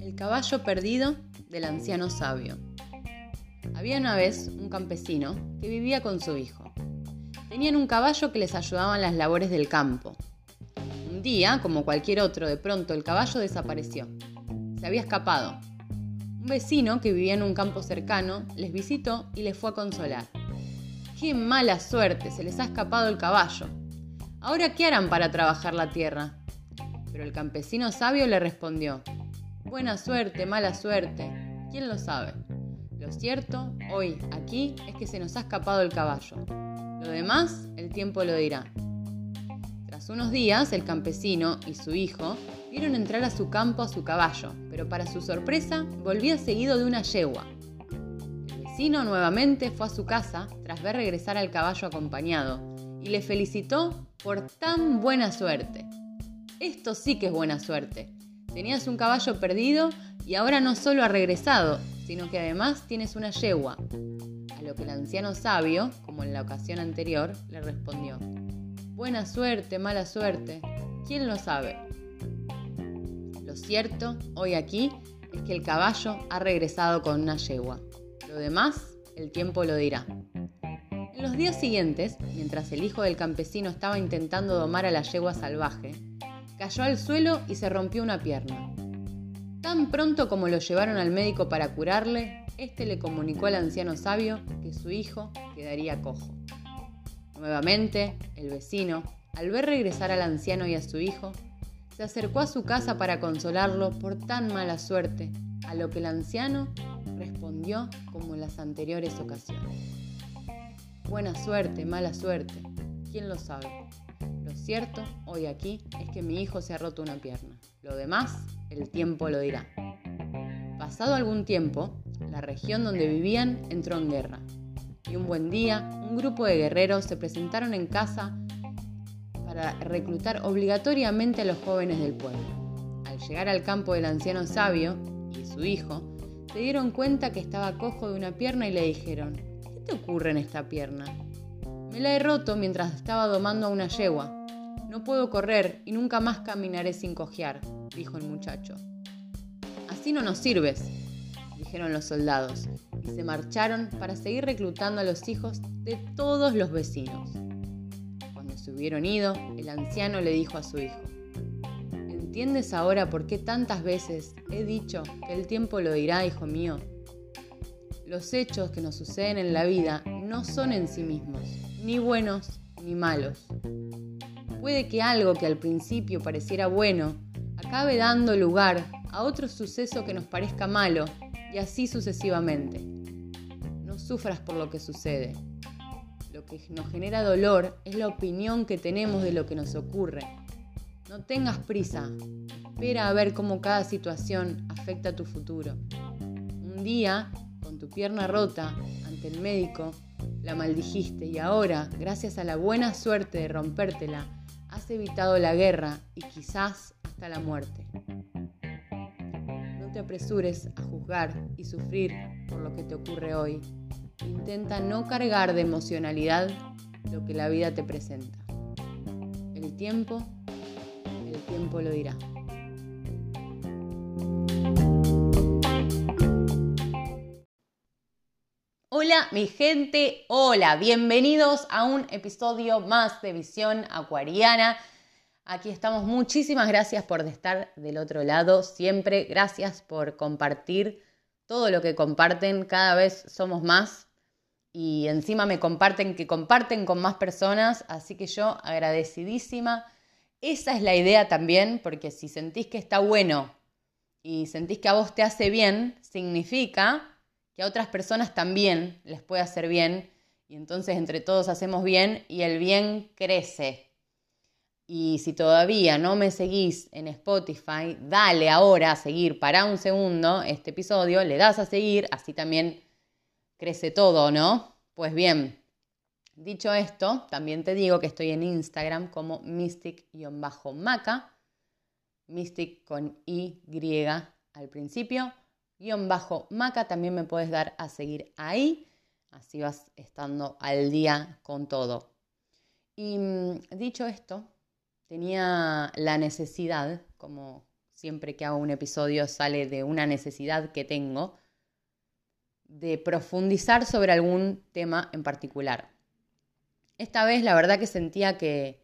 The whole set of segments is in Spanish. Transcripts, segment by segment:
El caballo perdido del anciano sabio. Había una vez un campesino que vivía con su hijo. Tenían un caballo que les ayudaba en las labores del campo. Un día, como cualquier otro, de pronto el caballo desapareció. Se había escapado. Un vecino que vivía en un campo cercano les visitó y les fue a consolar. ¡Qué mala suerte! Se les ha escapado el caballo. ¿Ahora qué harán para trabajar la tierra? Pero el campesino sabio le respondió, Buena suerte, mala suerte, ¿quién lo sabe? Lo cierto, hoy, aquí, es que se nos ha escapado el caballo. Lo demás, el tiempo lo dirá. Tras unos días, el campesino y su hijo vieron entrar a su campo a su caballo, pero para su sorpresa, volvía seguido de una yegua. El vecino nuevamente fue a su casa tras ver regresar al caballo acompañado y le felicitó por tan buena suerte. Esto sí que es buena suerte. Tenías un caballo perdido y ahora no solo ha regresado, sino que además tienes una yegua. A lo que el anciano sabio, como en la ocasión anterior, le respondió, Buena suerte, mala suerte, ¿quién lo sabe? Lo cierto, hoy aquí, es que el caballo ha regresado con una yegua. Lo demás, el tiempo lo dirá. En los días siguientes, mientras el hijo del campesino estaba intentando domar a la yegua salvaje, cayó al suelo y se rompió una pierna. Tan pronto como lo llevaron al médico para curarle, éste le comunicó al anciano sabio que su hijo quedaría cojo. Nuevamente, el vecino, al ver regresar al anciano y a su hijo, se acercó a su casa para consolarlo por tan mala suerte, a lo que el anciano respondió como en las anteriores ocasiones. Buena suerte, mala suerte, ¿quién lo sabe? Lo cierto, hoy aquí, es que mi hijo se ha roto una pierna. Lo demás, el tiempo lo dirá. Pasado algún tiempo, la región donde vivían entró en guerra. Y un buen día, un grupo de guerreros se presentaron en casa para reclutar obligatoriamente a los jóvenes del pueblo. Al llegar al campo del anciano sabio y su hijo, se dieron cuenta que estaba cojo de una pierna y le dijeron, ¿qué te ocurre en esta pierna? Me la he roto mientras estaba domando a una yegua. No puedo correr y nunca más caminaré sin cojear, dijo el muchacho. Así no nos sirves, dijeron los soldados, y se marcharon para seguir reclutando a los hijos de todos los vecinos. Cuando se hubieron ido, el anciano le dijo a su hijo, ¿Entiendes ahora por qué tantas veces he dicho que el tiempo lo dirá, hijo mío? Los hechos que nos suceden en la vida no son en sí mismos, ni buenos ni malos. Puede que algo que al principio pareciera bueno acabe dando lugar a otro suceso que nos parezca malo y así sucesivamente. No sufras por lo que sucede. Lo que nos genera dolor es la opinión que tenemos de lo que nos ocurre. No tengas prisa. Espera a ver cómo cada situación afecta a tu futuro. Un día, con tu pierna rota ante el médico, la maldijiste y ahora, gracias a la buena suerte de rompértela, has evitado la guerra y quizás hasta la muerte. No te apresures a juzgar y sufrir por lo que te ocurre hoy. Intenta no cargar de emocionalidad lo que la vida te presenta. El tiempo, el tiempo lo dirá. Hola mi gente, hola, bienvenidos a un episodio más de Visión Acuariana. Aquí estamos, muchísimas gracias por estar del otro lado, siempre. Gracias por compartir todo lo que comparten, cada vez somos más y encima me comparten que comparten con más personas, así que yo agradecidísima. Esa es la idea también, porque si sentís que está bueno y sentís que a vos te hace bien, significa que a otras personas también les puede hacer bien y entonces entre todos hacemos bien y el bien crece. Y si todavía no me seguís en Spotify, dale ahora a seguir para un segundo este episodio, le das a seguir, así también crece todo, ¿no? Pues bien, dicho esto, también te digo que estoy en Instagram como mystic-maca, mystic con Y al principio, guion bajo maca, también me puedes dar a seguir ahí, así vas estando al día con todo. Y mm, dicho esto, tenía la necesidad, como siempre que hago un episodio sale de una necesidad que tengo, de profundizar sobre algún tema en particular. Esta vez la verdad que sentía que,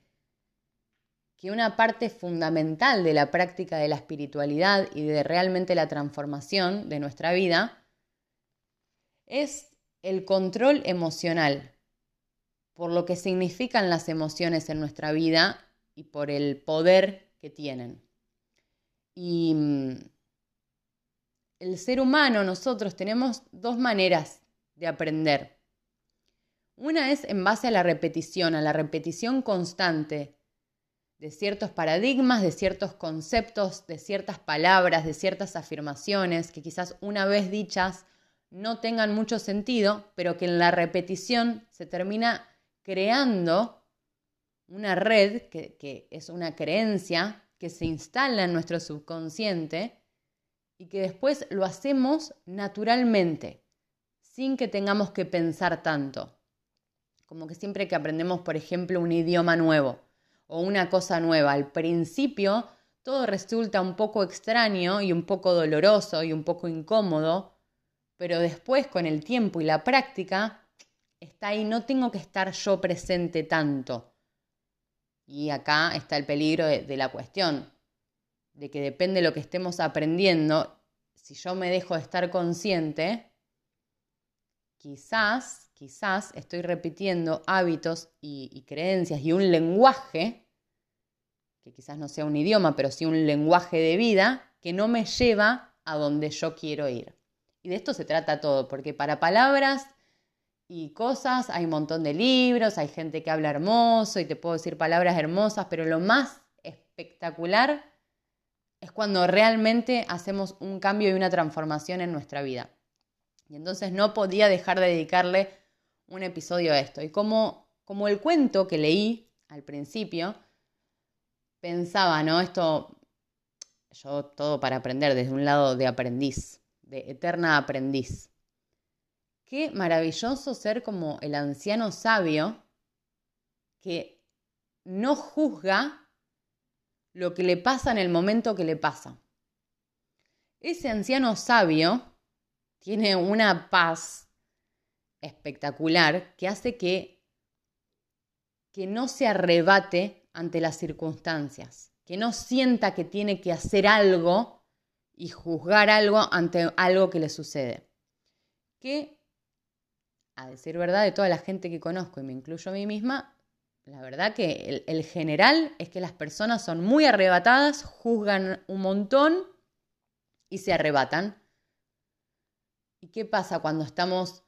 que una parte fundamental de la práctica de la espiritualidad y de realmente la transformación de nuestra vida es el control emocional, por lo que significan las emociones en nuestra vida y por el poder que tienen. Y mm, el ser humano, nosotros tenemos dos maneras de aprender. Una es en base a la repetición, a la repetición constante de ciertos paradigmas, de ciertos conceptos, de ciertas palabras, de ciertas afirmaciones que quizás una vez dichas no tengan mucho sentido, pero que en la repetición se termina creando una red que, que es una creencia que se instala en nuestro subconsciente y que después lo hacemos naturalmente, sin que tengamos que pensar tanto. Como que siempre que aprendemos, por ejemplo, un idioma nuevo o una cosa nueva, al principio todo resulta un poco extraño y un poco doloroso y un poco incómodo, pero después con el tiempo y la práctica está ahí, no tengo que estar yo presente tanto. Y acá está el peligro de, la cuestión, de que depende de lo que estemos aprendiendo, si yo me dejo de estar consciente, quizás, quizás estoy repitiendo hábitos y, creencias y un lenguaje, que quizás no sea un idioma, pero sí un lenguaje de vida, que no me lleva a donde yo quiero ir. Y de esto se trata todo, porque para palabras y cosas, hay un montón de libros, hay gente que habla hermoso y te puedo decir palabras hermosas, pero lo más espectacular es cuando realmente hacemos un cambio y una transformación en nuestra vida. Y entonces no podía dejar de dedicarle un episodio a esto. Y como, como el cuento que leí al principio, pensaba, ¿no? Esto, yo todo para aprender desde un lado de aprendiz, de eterna aprendiz. Qué maravilloso ser como el anciano sabio que no juzga lo que le pasa en el momento que le pasa. Ese anciano sabio tiene una paz espectacular que hace que, que no se arrebate ante las circunstancias, que no sienta que tiene que hacer algo y juzgar algo ante algo que le sucede. Que a decir verdad, de toda la gente que conozco, y me incluyo a mí misma, la verdad que el, general es que las personas son muy arrebatadas, juzgan un montón y se arrebatan. ¿Y qué pasa cuando estamos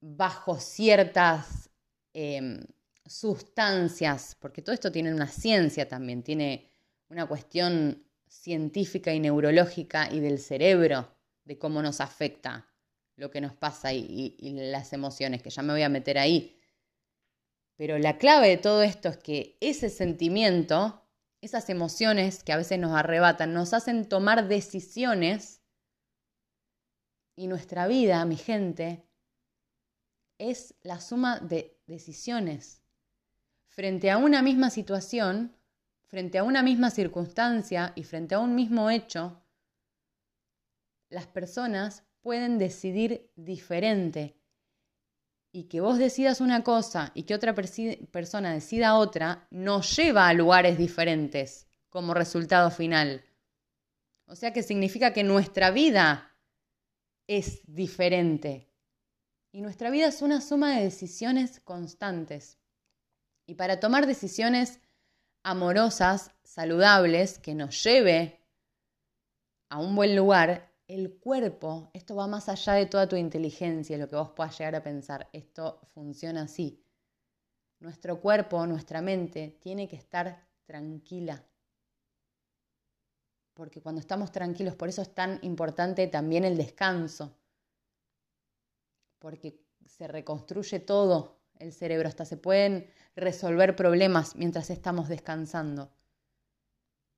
bajo ciertas em, sustancias? Porque todo esto tiene una ciencia también, tiene una cuestión científica y neurológica y del cerebro, de cómo nos afecta lo que nos pasa y, las emociones, que ya me voy a meter ahí. Pero la clave de todo esto es que ese sentimiento, esas emociones que a veces nos arrebatan, nos hacen tomar decisiones y nuestra vida, mi gente, es la suma de decisiones. Frente a una misma situación, frente a una misma circunstancia y frente a un mismo hecho, las personas pueden decidir diferente. Y que vos decidas una cosa y que otra persona decida otra, nos lleva a lugares diferentes como resultado final. O sea que significa que nuestra vida es diferente. Y nuestra vida es una suma de decisiones constantes. Y para tomar decisiones amorosas, saludables, que nos lleve a un buen lugar, el cuerpo, esto va más allá de toda tu inteligencia, lo que vos puedas llegar a pensar, esto funciona así. Nuestro cuerpo, nuestra mente, tiene que estar tranquila. Porque cuando estamos tranquilos, por eso es tan importante también el descanso. Porque se reconstruye todo el cerebro, hasta se pueden resolver problemas mientras estamos descansando.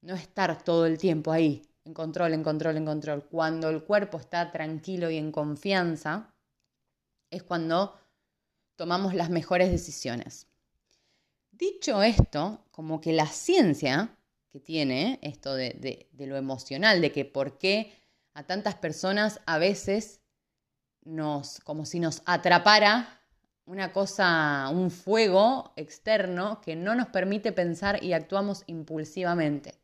No estar todo el tiempo ahí, en control, en control, en control. Cuando el cuerpo está tranquilo y en confianza, es cuando tomamos las mejores decisiones. Dicho esto, como que la ciencia que tiene esto de, lo emocional, de que por qué a tantas personas a veces nos, como si nos atrapara una cosa, un fuego externo que no nos permite pensar y actuamos impulsivamente.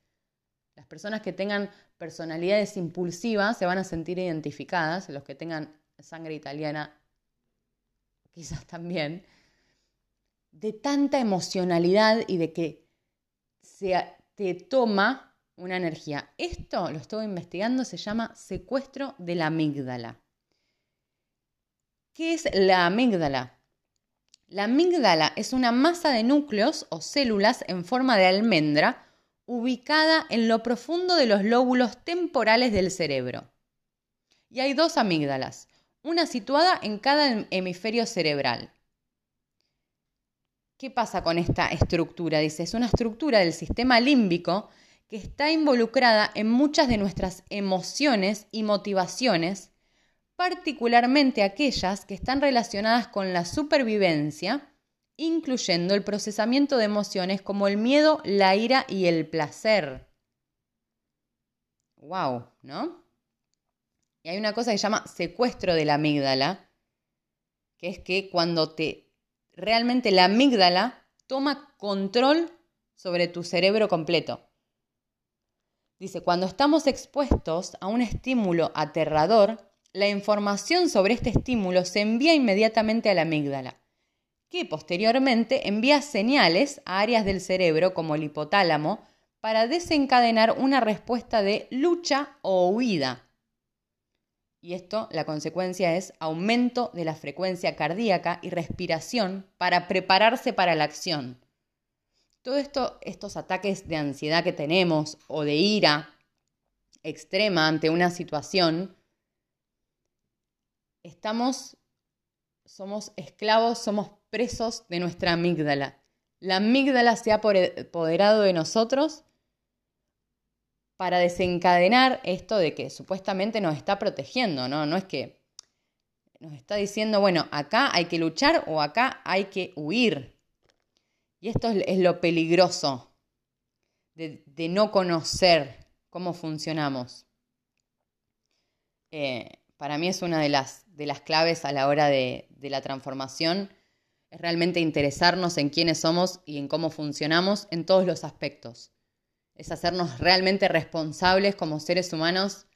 Las personas que tengan personalidades impulsivas se van a sentir identificadas, los que tengan sangre italiana quizás también, de tanta emocionalidad y de que se te toma una energía. Esto, lo estoy investigando, se llama secuestro de la amígdala. ¿Qué es la amígdala? La amígdala es una masa de núcleos o células en forma de almendra ubicada en lo profundo de los lóbulos temporales del cerebro. Y hay dos amígdalas, una situada en cada hemisferio cerebral. ¿Qué pasa con esta estructura? Dice, es una estructura del sistema límbico que está involucrada en muchas de nuestras emociones y motivaciones particularmente aquellas que están relacionadas con la supervivencia, incluyendo el procesamiento de emociones como el miedo, la ira y el placer. ¡Wow! ¿No? Y hay una cosa que se llama secuestro de la amígdala, que es que cuando te realmente la amígdala toma control sobre tu cerebro completo. Dice, cuando estamos expuestos a un estímulo aterrador, la información sobre este estímulo se envía inmediatamente a la amígdala, que posteriormente envía señales a áreas del cerebro como el hipotálamo para desencadenar una respuesta de lucha o huida. Y esto, la consecuencia es aumento de la frecuencia cardíaca y respiración para prepararse para la acción. Todo esto, estos ataques de ansiedad que tenemos o de ira extrema ante una situación, estamos, somos esclavos, somos presos de nuestra amígdala. La amígdala se ha apoderado de nosotros para desencadenar esto de que supuestamente nos está protegiendo, ¿no? No es que nos está diciendo, bueno, acá hay que luchar o acá hay que huir. Y esto es, lo peligroso de, no conocer cómo funcionamos. Eh, para mí es una de las, de las claves a la hora de, de la transformación, es realmente interesarnos en quiénes somos y en cómo funcionamos en todos los aspectos. Es hacernos realmente responsables como seres humanos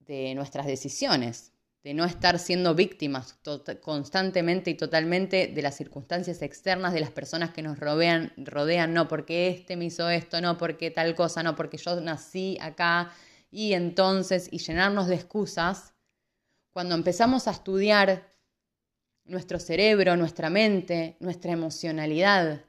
de nuestras decisiones, de no estar siendo víctimas constantemente y totalmente de las circunstancias externas, de las personas que nos rodean, rodean, no porque este me hizo esto, no porque tal cosa, no porque yo nací acá y entonces, y llenarnos de excusas, cuando empezamos a estudiar nuestro cerebro, nuestra mente, nuestra emocionalidad,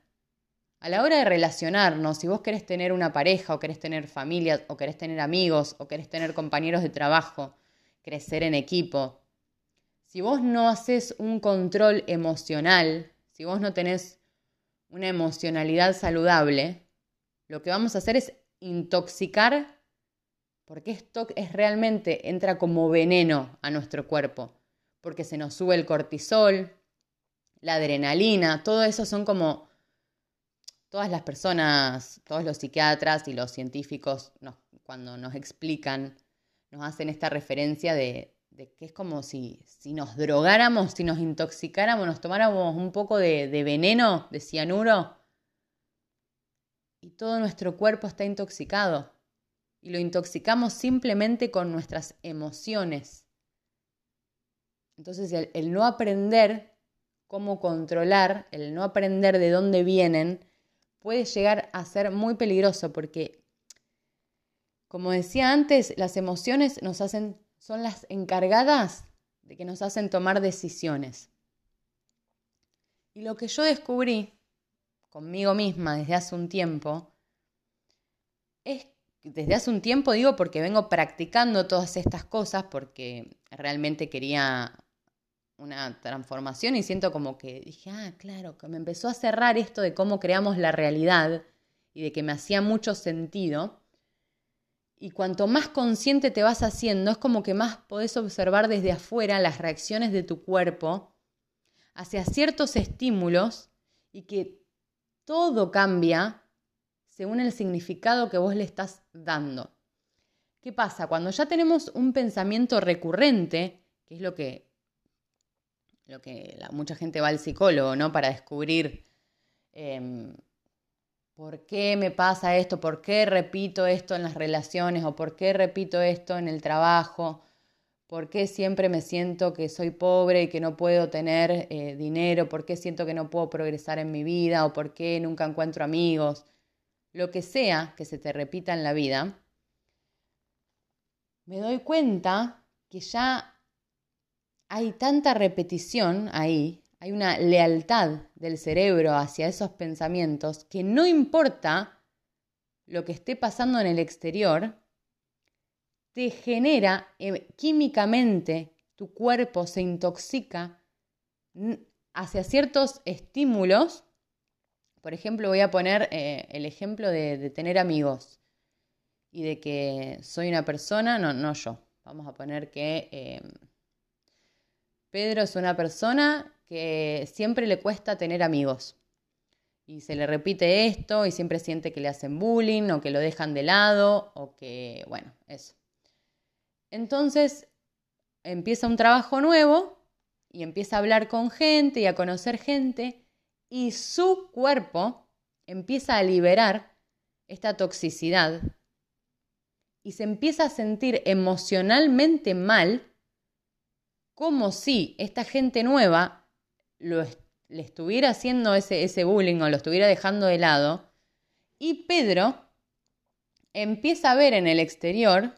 a la hora de relacionarnos, si vos querés tener una pareja o querés tener familia o querés tener amigos o querés tener compañeros de trabajo, crecer en equipo, si vos no haces un control emocional, si vos no tenés una emocionalidad saludable, lo que vamos a hacer es intoxicar porque esto es realmente, entra como veneno a nuestro cuerpo, porque se nos sube el cortisol, la adrenalina, todo eso son como todas las personas, todos los psiquiatras y los científicos, cuando nos explican, nos hacen esta referencia de, que es como si, si, nos drogáramos, si nos intoxicáramos, nos tomáramos un poco de, de veneno, de cianuro, y todo nuestro cuerpo está intoxicado y lo intoxicamos simplemente con nuestras emociones. Entonces el, no aprender cómo controlar, el no aprender de dónde vienen, puede llegar a ser muy peligroso porque, como decía antes, las emociones nos hacen, son las encargadas de que nos hacen tomar decisiones. Y lo que yo descubrí conmigo misma desde hace un tiempo es desde hace un tiempo digo porque vengo practicando todas estas cosas porque realmente quería una transformación y siento como que dije, ah, claro, que me empezó a cerrar esto de cómo creamos la realidad y de que me hacía mucho sentido. Y cuanto más consciente te vas haciendo, es como que más podés observar desde afuera las reacciones de tu cuerpo hacia ciertos estímulos y que todo cambia según el significado que vos le estás dando. ¿Qué pasa? Cuando ya tenemos un pensamiento recurrente, que es lo que, lo que mucha gente va al psicólogo, ¿no? Para descubrir em, por qué me pasa esto, por qué repito esto en las relaciones o por qué repito esto en el trabajo, por qué siempre me siento que soy pobre y que no puedo tener eh, dinero, por qué siento que no puedo progresar en mi vida o por qué nunca encuentro amigos, lo que sea que se te repita en la vida me doy cuenta que ya hay tanta repetición ahí, hay una lealtad del cerebro hacia esos pensamientos que no importa lo que esté pasando en el exterior, te genera eh, químicamente, tu cuerpo se intoxica hacia ciertos estímulos. Por ejemplo, voy a poner eh, el ejemplo de tener amigos y de que soy una persona, no, no yo. Vamos a poner que eh, Pedro es una persona que siempre le cuesta tener amigos. Y se le repite esto y siempre siente que le hacen bullying o que lo dejan de lado o que, bueno, eso. Entonces empieza un trabajo nuevo y empieza a hablar con gente y a conocer gente y su cuerpo empieza a liberar esta toxicidad y se empieza a sentir emocionalmente mal, como si esta gente nueva le estuviera haciendo ese, ese bullying o lo estuviera dejando de lado, y Pedro empieza a ver en el exterior,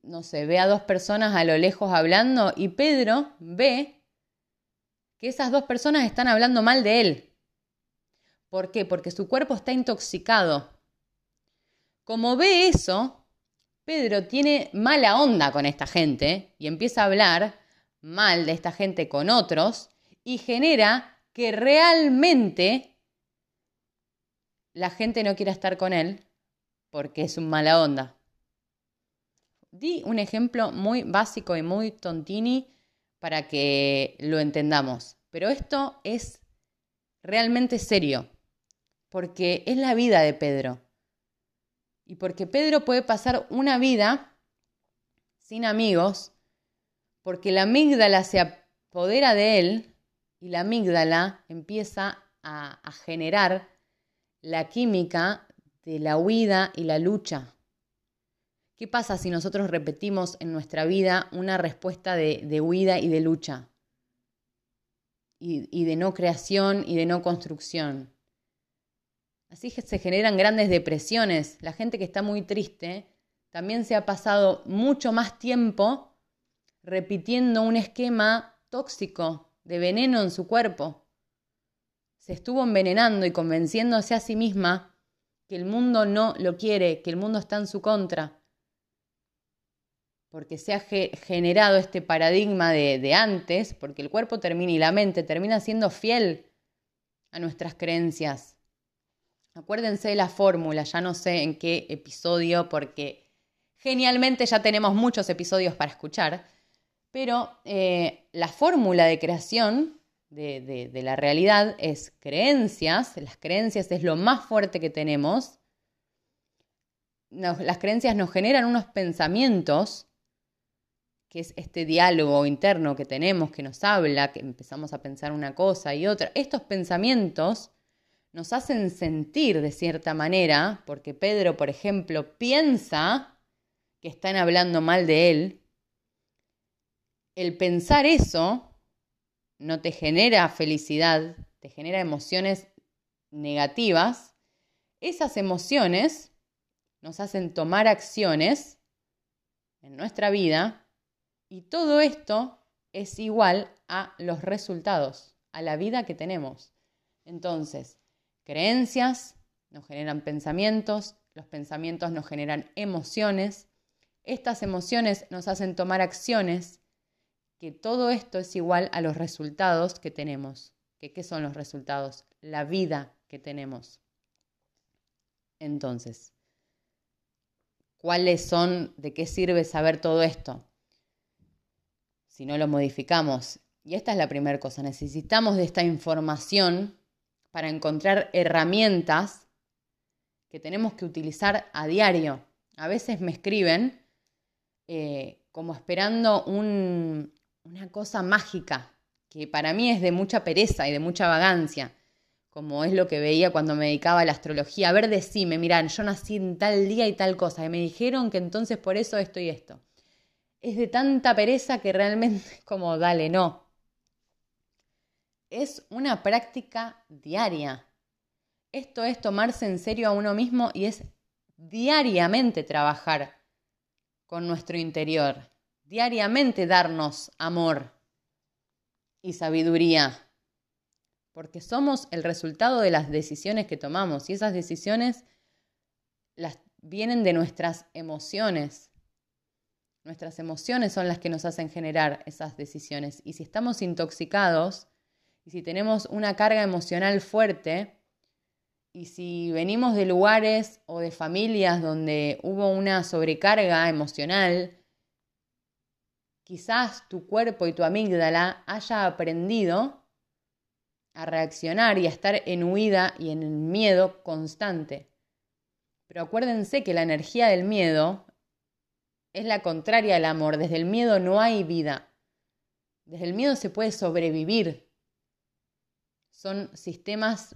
no sé, ve a dos personas a lo lejos hablando y Pedro ve esas dos personas están hablando mal de él. ¿Por qué? Porque su cuerpo está intoxicado como ve eso, Pedro tiene mala onda con esta gente y empieza a hablar mal de esta gente con otros y genera que realmente la gente no quiera estar con él porque es un mala onda. Di un ejemplo muy básico y muy tontini para que lo entendamos, pero esto es realmente serio porque es la vida de Pedro. Y porque Pedro puede pasar una vida sin amigos, porque la amígdala se apodera de él y la amígdala empieza a, generar la química de la huida y la lucha. ¿Qué pasa si nosotros repetimos en nuestra vida una respuesta de, huida y de lucha? Y de no creación y de no construcción. Así se generan grandes depresiones. La gente que está muy triste también se ha pasado mucho más tiempo repitiendo un esquema tóxico de veneno en su cuerpo. Se estuvo envenenando y convenciéndose a sí misma que el mundo no lo quiere, que el mundo está en su contra, porque se ha generado este paradigma de, de antes, porque el cuerpo termina y la mente termina siendo fiel a nuestras creencias. Acuérdense de la fórmula, ya no sé en qué episodio, porque genialmente ya tenemos muchos episodios para escuchar, pero eh, la fórmula de creación de, la realidad es creencias, las creencias es lo más fuerte que tenemos, las creencias nos generan unos pensamientos, que es este diálogo interno que tenemos, que nos habla, que empezamos a pensar una cosa y otra. Estos pensamientos nos hacen sentir de cierta manera, porque Pedro, por ejemplo, piensa que están hablando mal de él, el pensar eso no te genera felicidad, te genera emociones negativas, esas emociones nos hacen tomar acciones en nuestra vida y todo esto es igual a los resultados, a la vida que tenemos. Entonces, creencias, nos generan pensamientos, los pensamientos nos generan emociones, estas emociones nos hacen tomar acciones, que todo esto es igual a los resultados que tenemos. ¿Que, ¿Qué son los resultados? La vida que tenemos. Entonces, ¿cuáles son, de qué sirve saber todo esto? Si no lo modificamos Y esta es la primera cosa, necesitamos de esta información para encontrar herramientas que tenemos que utilizar a diario. A veces me escriben eh, como esperando una cosa mágica, que para mí es de mucha pereza y de mucha vagancia, como es lo que veía cuando me dedicaba a la astrología. A ver, decime, miran, yo nací en tal día y tal cosa, y me dijeron que entonces por eso esto y esto. Es de tanta pereza que realmente como, dale, no. Es una práctica diaria. Esto es tomarse en serio a uno mismo y es diariamente trabajar con nuestro interior, diariamente darnos amor y sabiduría, porque somos el resultado de las decisiones que tomamos y esas decisiones las vienen de nuestras emociones. Nuestras emociones son las que nos hacen generar esas decisiones y si estamos intoxicados y si tenemos una carga emocional fuerte, y si venimos de lugares o de familias donde hubo una sobrecarga emocional, quizás tu cuerpo y tu amígdala haya aprendido a reaccionar y a estar en huida y en miedo constante. Pero acuérdense que la energía del miedo es la contraria al amor. Desde el miedo no hay vida. Desde el miedo se puede sobrevivir. Son sistemas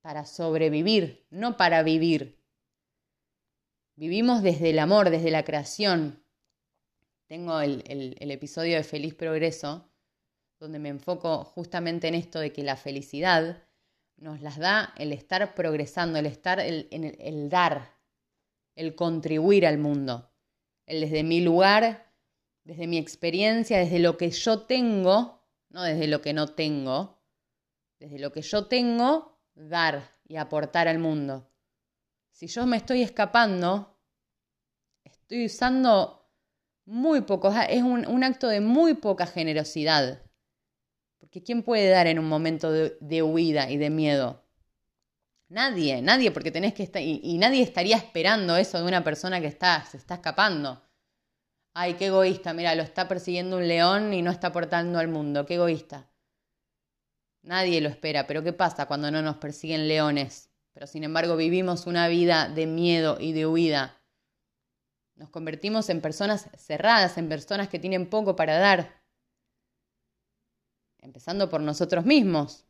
para sobrevivir, no para vivir. Vivimos desde el amor, desde la creación. Tengo el, episodio de Feliz Progreso, donde me enfoco justamente en esto de que la felicidad nos las da el estar progresando, el estar, el, el dar, el contribuir al mundo. El desde mi lugar, desde mi experiencia, desde lo que yo tengo, no desde lo que no tengo, desde lo que yo tengo, dar y aportar al mundo. Si yo me estoy escapando, estoy usando muy poco, es un, acto de muy poca generosidad. Porque ¿quién puede dar en un momento de, huida y de miedo? Nadie, nadie, porque tenés que estar, y, nadie estaría esperando eso de una persona que está, se está escapando. Ay, qué egoísta, mira, lo está persiguiendo un león y no está aportando al mundo, qué egoísta. Nadie lo espera, pero ¿qué pasa cuando no nos persiguen leones? Pero sin embargo vivimos una vida de miedo y de huida. Nos convertimos en personas cerradas, en personas que tienen poco para dar. Empezando por nosotros mismos.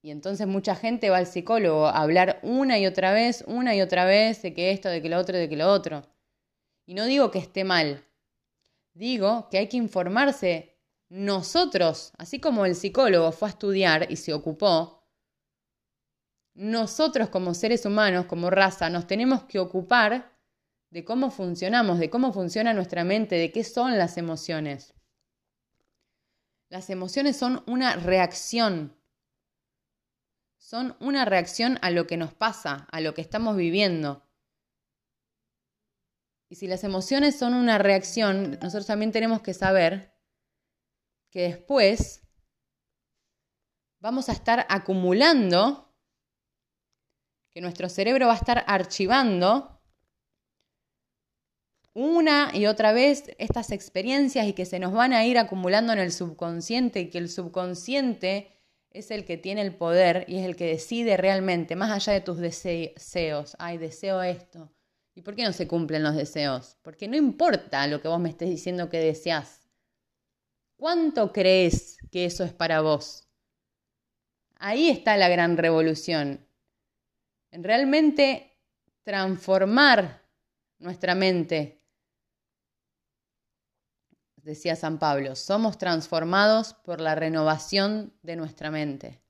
Y entonces mucha gente va al psicólogo a hablar una y otra vez, una y otra vez de que esto, de que lo otro, de que lo otro. Y no digo que esté mal. Digo que hay que informarse nosotros, así como el psicólogo fue a estudiar y se ocupó, nosotros como seres humanos, como raza, nos tenemos que ocupar de cómo funcionamos, de cómo funciona nuestra mente, de qué son las emociones. Las emociones son una reacción, son una reacción a lo que nos pasa, a lo que estamos viviendo. Y si las emociones son una reacción, nosotros también tenemos que saber que después vamos a estar acumulando, que nuestro cerebro va a estar archivando una y otra vez estas experiencias y que se nos van a ir acumulando en el subconsciente y que el subconsciente es el que tiene el poder y es el que decide realmente, más allá de tus deseos, ay, deseo esto. ¿Y por qué no se cumplen los deseos? Porque no importa lo que vos me estés diciendo que deseas. ¿Cuánto crees que eso es para vos? Ahí está la gran revolución. En realmente transformar nuestra mente. Decía San Pablo, somos transformados por la renovación de nuestra mente.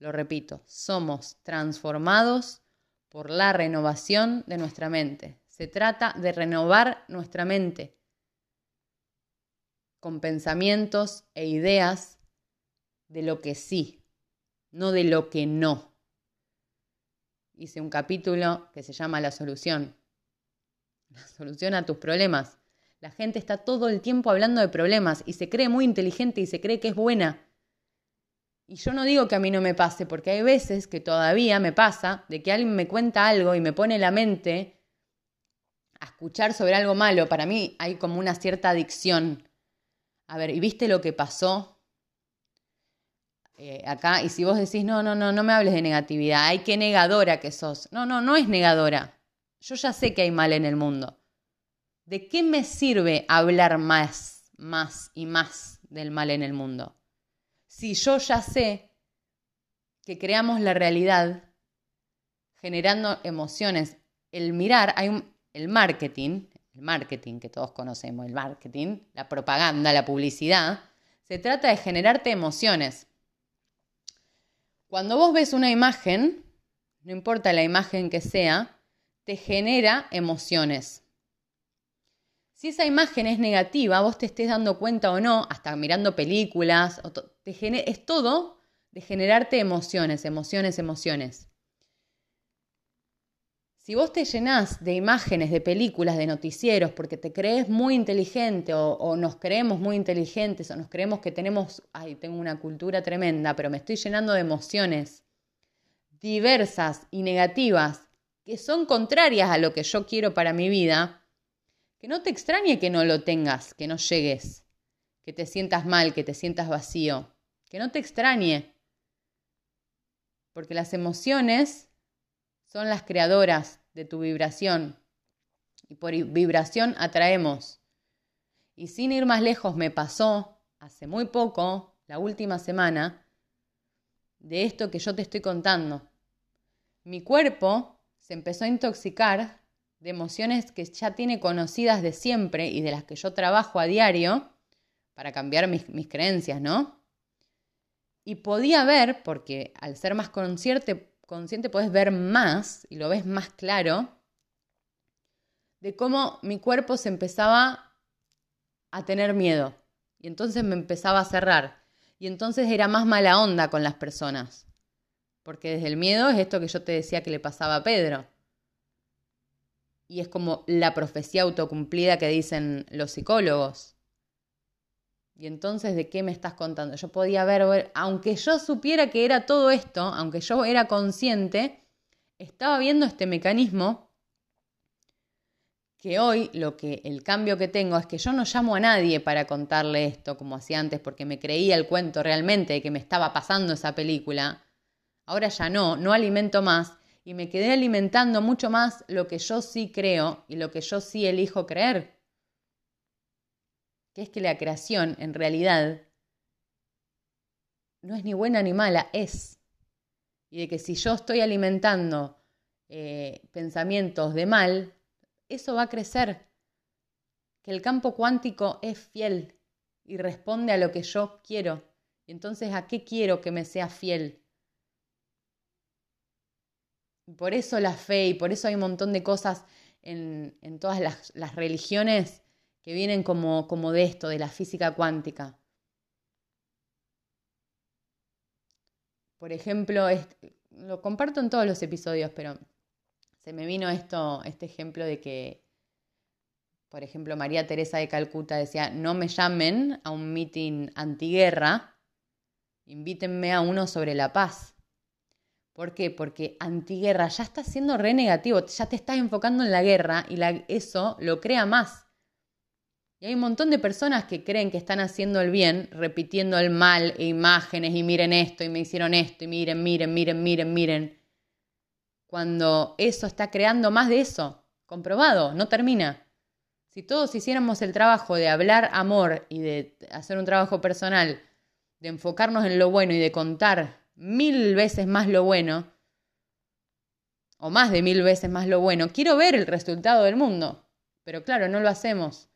Lo repito, somos transformados por la renovación de nuestra mente. Se trata de renovar nuestra mente con pensamientos e ideas de lo que sí, no de lo que no. Hice un capítulo que se llama La solución. La solución a tus problemas. La gente está todo el tiempo hablando de problemas y se cree muy inteligente y se cree que es buena. Y yo no digo que a mí no me pase, porque hay veces que todavía me pasa de que alguien me cuenta algo y me pone la mente a escuchar sobre algo malo. Para mí hay como una cierta adicción A ver, ¿y viste lo que pasó eh, acá? Y si vos decís, no, no, no, no me hables de negatividad, ay, qué negadora que sos. No, no, no es negadora. Yo ya sé que hay mal en el mundo. ¿De qué me sirve hablar más, más y más del mal en el mundo? Si yo ya sé que creamos la realidad generando emociones. El mirar, hay un, el marketing, el marketing que todos conocemos, el marketing, la propaganda, la publicidad, se trata de generarte emociones. Cuando vos ves una imagen, no importa la imagen que sea, te genera emociones. Si esa imagen es negativa, vos te estés dando cuenta o no, hasta mirando películas, es todo de generarte emociones, emociones, emociones. Si vos te llenás de imágenes, de películas, de noticieros, porque te crees muy inteligente o, nos creemos muy inteligentes o nos creemos que tenemos, ay, tengo una cultura tremenda, pero me estoy llenando de emociones diversas y negativas que son contrarias a lo que yo quiero para mi vida, que no te extrañe que no lo tengas, que no llegues, que te sientas mal, que te sientas vacío, que no te extrañe, porque las emociones son las creadoras de tu vibración y por vibración atraemos. Y sin ir más lejos me pasó hace muy poco, la última semana, de esto que yo te estoy contando. Mi cuerpo se empezó a intoxicar de emociones que ya tiene conocidas de siempre y de las que yo trabajo a diario para cambiar mis, mis creencias, ¿no? Y podía ver, porque al ser más consciente, consciente puedes ver más y lo ves más claro, de cómo mi cuerpo se empezaba a tener miedo. Y entonces me empezaba a cerrar. Y entonces era más mala onda con las personas. Porque desde el miedo es esto que yo te decía que le pasaba a Pedro. Y es como la profecía autocumplida que dicen los psicólogos. Y entonces, ¿de qué me estás contando? Yo podía ver, aunque yo supiera que era todo esto, aunque yo era consciente, estaba viendo este mecanismo que hoy lo que el cambio que tengo es que yo no llamo a nadie para contarle esto como hacía antes porque me creía el cuento realmente de que me estaba pasando esa película. Ahora ya no, no alimento más y me quedé alimentando mucho más lo que yo sí creo y lo que yo sí elijo creer que es que la creación en realidad no es ni buena ni mala, es. Y de que si yo estoy alimentando eh, pensamientos de mal, eso va a crecer. Que el campo cuántico es fiel y responde a lo que yo quiero. Y entonces, ¿a qué quiero que me sea fiel? Por eso la fe y por eso hay un montón de cosas en, en todas las, las religiones que vienen como, como de esto, de la física cuántica. Por ejemplo, lo comparto en todos los episodios, pero se me vino esto, este ejemplo de que, por ejemplo, María Teresa de Calcuta decía, no me llamen a un meeting antiguerra, invítenme a uno sobre la paz. ¿Por qué? Porque antiguerra ya está siendo re negativo, ya te estás enfocando en la guerra y eso lo crea más. Y hay un montón de personas que creen que están haciendo el bien, repitiendo el mal e imágenes y miren esto y me hicieron esto y miren, miren, miren, miren, miren. Cuando eso está creando más de eso, comprobado, no termina. Si todos hiciéramos el trabajo de hablar amor y de hacer un trabajo personal, de enfocarnos en lo bueno y de contar mil veces más lo bueno, o más de mil veces más lo bueno, quiero ver el resultado del mundo. Pero claro, no lo hacemos.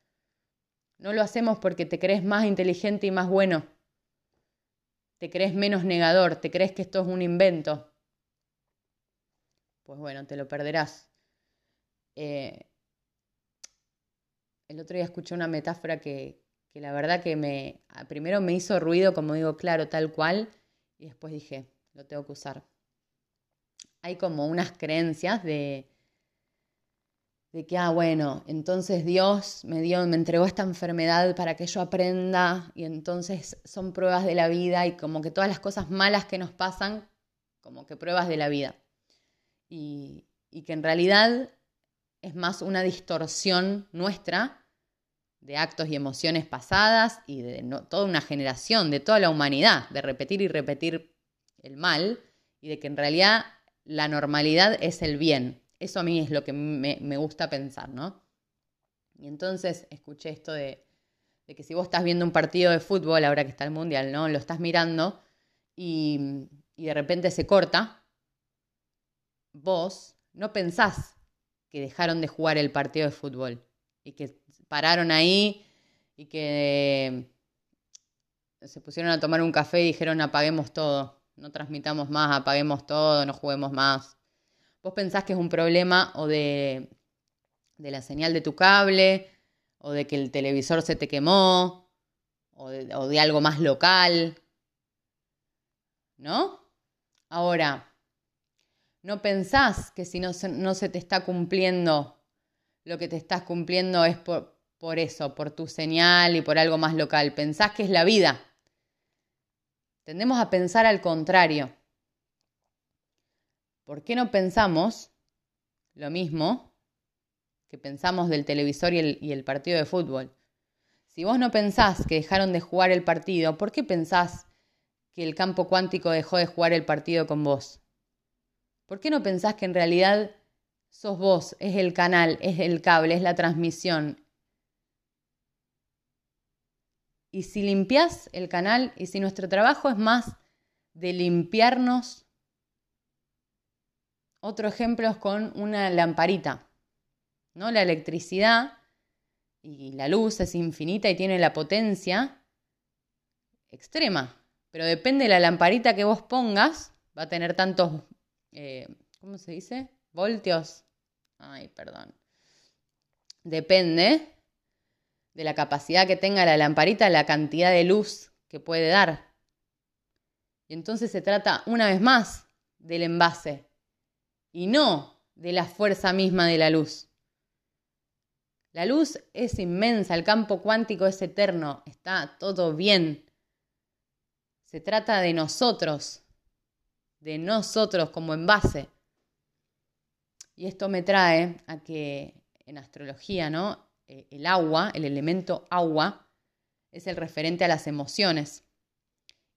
No lo hacemos porque te crees más inteligente y más bueno. Te crees menos negador, te crees que esto es un invento. Pues bueno, te lo perderás. Eh, el otro día escuché una metáfora que, que la verdad que me primero me hizo ruido, como digo, claro, tal cual, y después dije, lo tengo que usar. Hay como unas creencias de, de que, ah, bueno, entonces Dios me dio, me entregó esta enfermedad para que yo aprenda y entonces son pruebas de la vida y como que todas las cosas malas que nos pasan, como que pruebas de la vida. Y, y que en realidad es más una distorsión nuestra de actos y emociones pasadas y de toda una generación, de toda la humanidad, de repetir y repetir el mal y de que en realidad la normalidad es el bien. Eso a mí es lo que me, gusta pensar, ¿no? Y entonces escuché esto de, de, que si vos estás viendo un partido de fútbol, ahora que está el Mundial, ¿no? Lo estás mirando y, y de repente se corta, vos no pensás que dejaron de jugar el partido de fútbol y que pararon ahí y que se pusieron a tomar un café y dijeron apaguemos todo, no transmitamos más, apaguemos todo, no juguemos más. Vos pensás que es un problema o de, de la señal de tu cable, o de que el televisor se te quemó, o de, algo más local, ¿no? Ahora, no pensás que si no no se te está cumpliendo lo que te estás cumpliendo es por, por eso, por tu señal y por algo más local. Pensás que es la vida. Tendemos a pensar al contrario. ¿Por qué no pensamos lo mismo que pensamos del televisor y el, y el partido de fútbol? Si vos no pensás que dejaron de jugar el partido, ¿por qué pensás que el campo cuántico dejó de jugar el partido con vos? ¿Por qué no pensás que en realidad sos vos, es el canal, es el cable, es la transmisión, Y si limpias el canal y si nuestro trabajo es más de limpiarnos, otro ejemplo es con una lamparita. ¿no? La electricidad y la luz es infinita y tiene la potencia extrema, pero depende de la lamparita que vos pongas, va a tener tantos, eh, ¿cómo se dice? Voltios. Ay, perdón. Depende de la capacidad que tenga la lamparita, la cantidad de luz que puede dar. Y entonces se trata una vez más del envase y no de la fuerza misma de la luz. La luz es inmensa, el campo cuántico es eterno, está todo bien. Se trata de nosotros, de nosotros como envase. Y esto me trae a que en astrología, ¿no? Eh, el agua, el elemento agua, es el referente a las emociones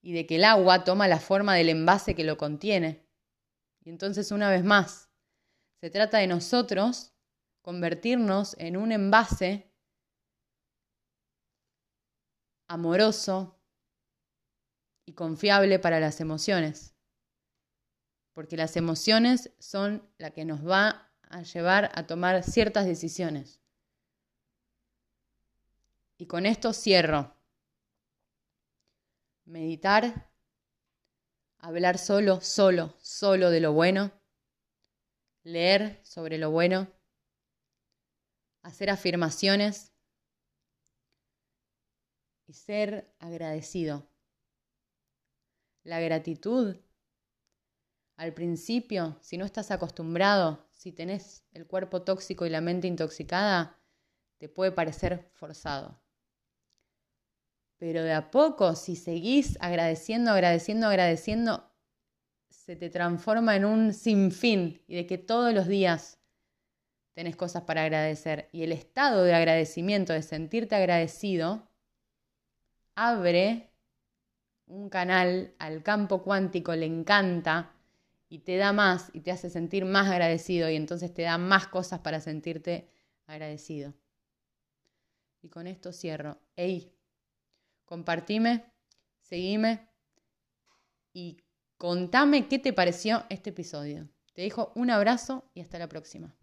y de que el agua toma la forma del envase que lo contiene. Y entonces, una vez más, se trata de nosotros convertirnos en un envase amoroso y confiable para las emociones. Porque las emociones son la que nos va a llevar a tomar ciertas decisiones. Y con esto cierro. Meditar, hablar solo, solo, solo de lo bueno, leer sobre lo bueno, hacer afirmaciones y ser agradecido. La gratitud, al principio, si no estás acostumbrado, si tenés el cuerpo tóxico y la mente intoxicada, te puede parecer forzado. Pero de a poco, si seguís agradeciendo, agradeciendo, agradeciendo, se te transforma en un sinfín y de que todos los días tenés cosas para agradecer. Y el estado de agradecimiento, de sentirte agradecido, abre un canal al campo cuántico, le encanta y te da más y te hace sentir más agradecido y entonces te da más cosas para sentirte agradecido. Y con esto cierro. Ey, compartime, seguime y contame qué te pareció este episodio. Te dejo un abrazo y hasta la próxima.